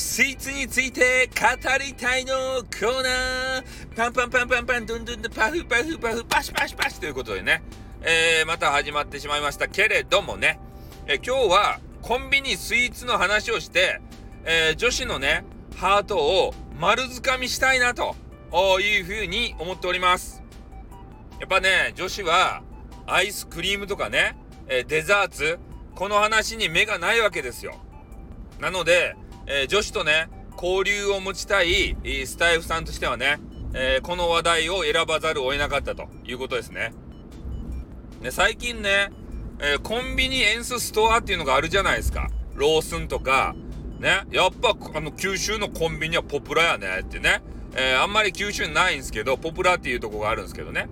スイーツについて語りたいのコーナーパンパンパンパンパンドンドンドパフパフパフパシパシパシということでね、えー、また始まってしまいましたけれどもね、えー、今日はコンビニスイーツの話をして、えー、女子のね、ハートを丸掴みしたいなというふうに思っております。やっぱね、女子はアイスクリームとかね、えデザーツ、この話に目がないわけですよ。なので、えー、女子とね、交流を持ちたいスタイフさんとしてはね、えー、この話題を選ばざるを得なかったということですね。で最近ね、えー、コンビニエンスストアっていうのがあるじゃないですか。ロースンとか、ね、やっぱあの九州のコンビニはポプラやねってね、えー、あんまり九州にないんですけど、ポプラっていうとこがあるんですけどね。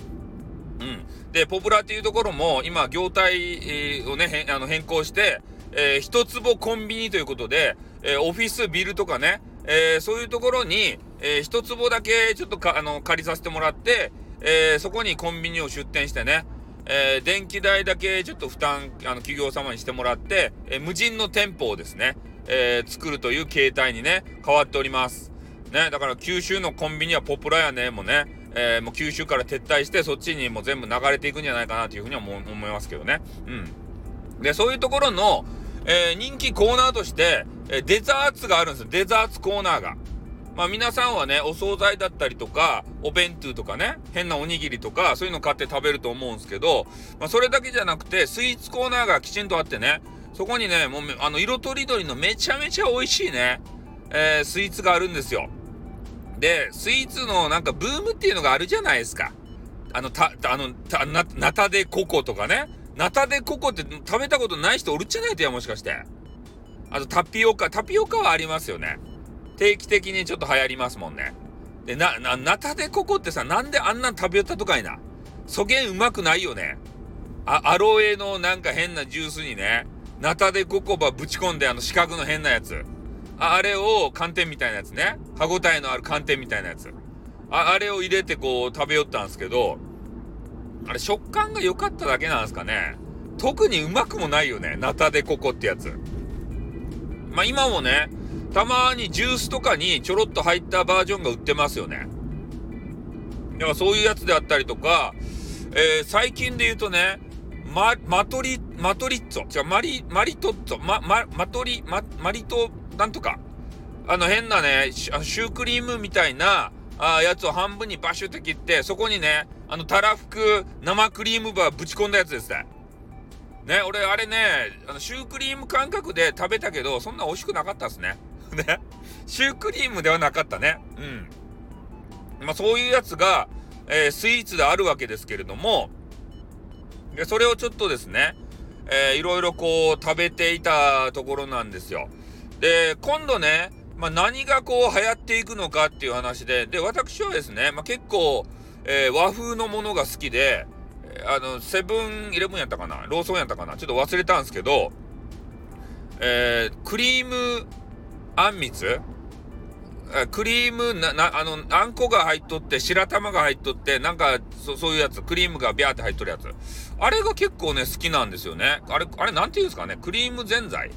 うん。で、ポプラっていうところも今業態をね、あの変更して、えー、一坪コンビニということで、えー、オフィスビルとかね、えー、そういうところに、えー、一坪だけちょっとか、あの、借りさせてもらって、えー、そこにコンビニを出店してね、えー、電気代だけちょっと負担、あの、企業様にしてもらって、えー、無人の店舗をですね、えー、作るという形態にね、変わっております。ね、だから九州のコンビニはポプラやね、もね、え、もう九州から撤退して、そっちにもう全部流れていくんじゃないかなというふうには思いますけどね。うん。で、そういうところの、えー、人気コーナーとして、え、デザーツがあるんですよ。デザーツコーナーが。まあ皆さんはね、お惣菜だったりとか、お弁当とかね、変なおにぎりとか、そういうの買って食べると思うんですけど、まあそれだけじゃなくて、スイーツコーナーがきちんとあってね、そこにね、もう、あの、色とりどりのめちゃめちゃ美味しいね、えー、スイーツがあるんですよ。で、スイーツのなんかブームっていうのがあるじゃないですか。あの、た、あの、た、な、ナタデココとかね。ナタデココって食べたことない人おるっちゃないとや、もしかして。あとタピオカ、タピオカはありますよね。定期的にちょっと流行りますもんね。で、な、な、ナタデココってさ、なんであんなん食べよったとかいな。そげんうまくないよね。あ、アロエのなんか変なジュースにね、ナタデココバぶち込んであの四角の変なやつ。ああれを寒天みたいなやつね。歯ごたえのある寒天みたいなやつ。ああれを入れてこう食べよったんですけど、あれ食感が良かっただけなんですかね。特にうまくもないよね。ナタデココってやつ。まあ今もね、たまにジュースとかにちょろっと入ったバージョンが売ってますよね。だからそういうやつであったりとか、えー、最近で言うとね、マ、マトリ、マトリッツォ。違う、マリ、マリトッツォ。マ、マ、マトリ、マ、マリト、なんとか。あの変なね、シュークリームみたいな、あやつを半分にバシュって切って、そこにね、あの、たらふく生クリームバーぶち込んだやつですね。ね、俺、あれね、あの、シュークリーム感覚で食べたけど、そんな美味しくなかったですね。ね。シュークリームではなかったね。うん。まあ、そういうやつが、えー、スイーツであるわけですけれども、で、それをちょっとですね、えー、いろいろこう、食べていたところなんですよ。で、今度ね、まあ、何がこう流行っていくのかっていう話で、で、私はですね、まあ、結構、えー、和風のものが好きで、あの、セブンイレブンやったかな？ローソンやったかな？ちょっと忘れたんですけど、えー、クリームあんみつ？クリームな、な、あの、あんこが入っとって、白玉が入っとって、なんか、そそういうやつ、クリームがビャーって入っとるやつ。あれが結構ね、好きなんですよね。あれ、あれ、なんて言うんですかね？クリームぜんざい。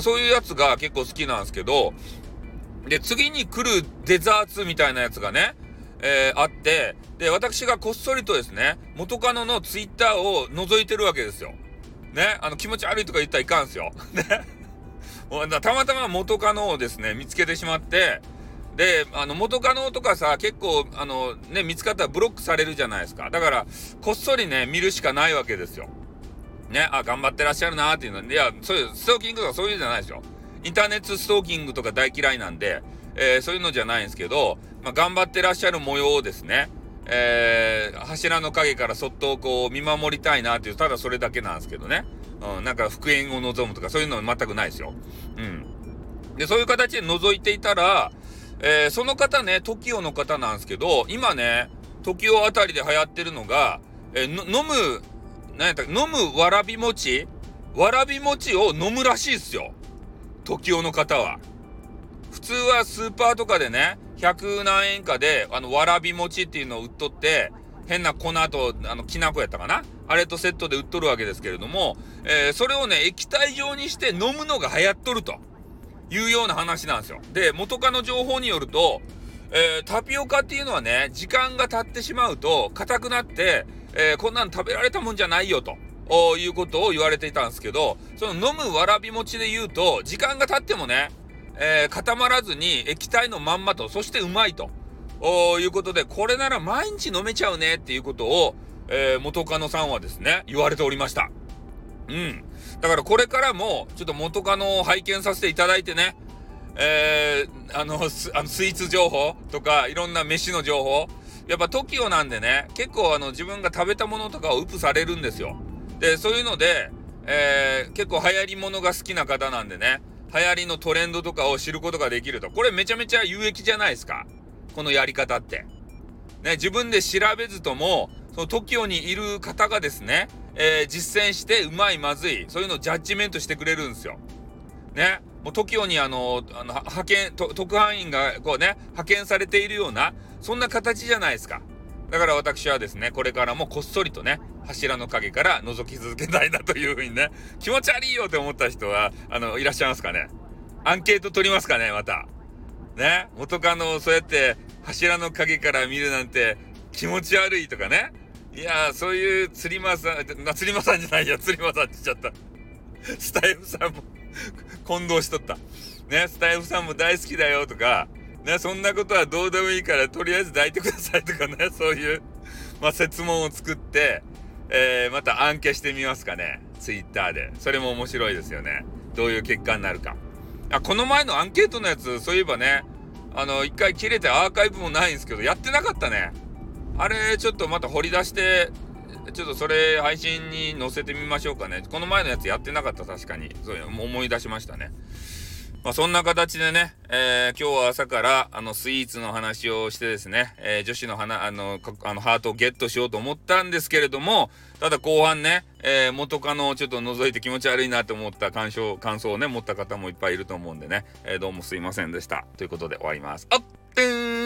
そういうやつが結構好きなんですけど、で、次に来るデザーツみたいなやつがね、えー、あって、で、私がこっそりとですね、元カノのツイッターを覗いてるわけですよ。ね、あの、気持ち悪いとか言ったらいかんすよ。ね。たまたま元カノをですね、見つけてしまって、で、あの、元カノとかさ、結構、あの、ね、見つかったらブロックされるじゃないですか。だから、こっそりね、見るしかないわけですよ。ね、あ、頑張ってらっしゃるなーっていうの。いや、そういう、ストーキングとかそういうじゃないですよ。インターネットストーキングとか大嫌いなんで、えー、そういうのじゃないんですけど、まあ、頑張ってらっしゃる模様をですね、えー、柱の陰からそっとこう見守りたいなっていう、ただそれだけなんですけどね。うん、なんか復縁を望むとかそういうの全くないですよ。うん。で、そういう形で覗いていたら、えー、その方ね、TOKIO の方なんですけど、今ね、TOKIO あたりで流行ってるのが、えー、飲む、何やった飲むわらび餅？わらび餅を飲むらしいっすよ。TOKIO の方は。普通はスーパーとかでね、100何円かで、あの、わらび餅っていうのを売っとって、変な粉と、あの、きな粉やったかな？あれとセットで売っとるわけですけれども、えー、それをね、液体状にして飲むのが流行っとると。いうような話なんですよ。で、元カノ情報によると、えー、タピオカっていうのはね、時間が経ってしまうと、硬くなって、えー、こんなん食べられたもんじゃないよと。いうことを言われていたんですけど、その飲むわらび餅で言うと、時間が経ってもね、えー、固まらずに液体のまんまと、そしてうまいと。いうことで、これなら毎日飲めちゃうねっていうことを、えー、元カノさんはですね、言われておりました。うん。だからこれからも、ちょっと元カノを拝見させていただいてね、えー、あの、スあのスイーツ情報とか、いろんな飯の情報、やっぱ TOKIO なんでね、結構あの自分が食べたものとかをウプされるんですよ。で、そういうので、えー、結構流行り物が好きな方なんでね、流行りのトレンドとかを知ることができると。これめちゃめちゃ有益じゃないですか。このやり方って。ね、自分で調べずとも、その TOKIO にいる方がですね、えー、実践してうまいまずい、そういうのをジャッジメントしてくれるんですよ。ね。もう TOKIO にあの、あの、派遣、特派員がこうね、派遣されているような、そんな形じゃないですか。だから私はですね、これからもこっそりとね、柱の陰から覗き続けたいなというふうにね、気持ち悪いよって思った人は、あの、いらっしゃいますかね？アンケート取りますかね、また。ね、元カノをそうやって柱の陰から見るなんて気持ち悪いとかね？いやそういう釣り間さん、な、釣り間さんじゃないや、釣り間さんって言っちゃった。スタイフさんも 混同しとった。ね、スタイフさんも大好きだよとか、ね、そんなことはどうでもいいから、とりあえず抱いてくださいとかね、そういう、まあ、説問を作って、えー、また暗記してみますかね。ツイッターで。それも面白いですよね。どういう結果になるか。あ、この前のアンケートのやつ、そういえばね、あの、一回切れてアーカイブもないんですけど、やってなかったね。あれ、ちょっとまた掘り出して、ちょっとそれ配信に載せてみましょうかね。この前のやつやってなかった、確かに。そう思い出しましたね。まあ、そんな形でね、えー、今日は朝からあのスイーツの話をしてですね、えー、女子の花、あの、あのハートをゲットしようと思ったんですけれども、ただ後半ね、えー、元カノをちょっと覗いて気持ち悪いなと思った感想、感想をね、持った方もいっぱいいると思うんでね、えどうもすいませんでした。ということで終わります。あっ、てーん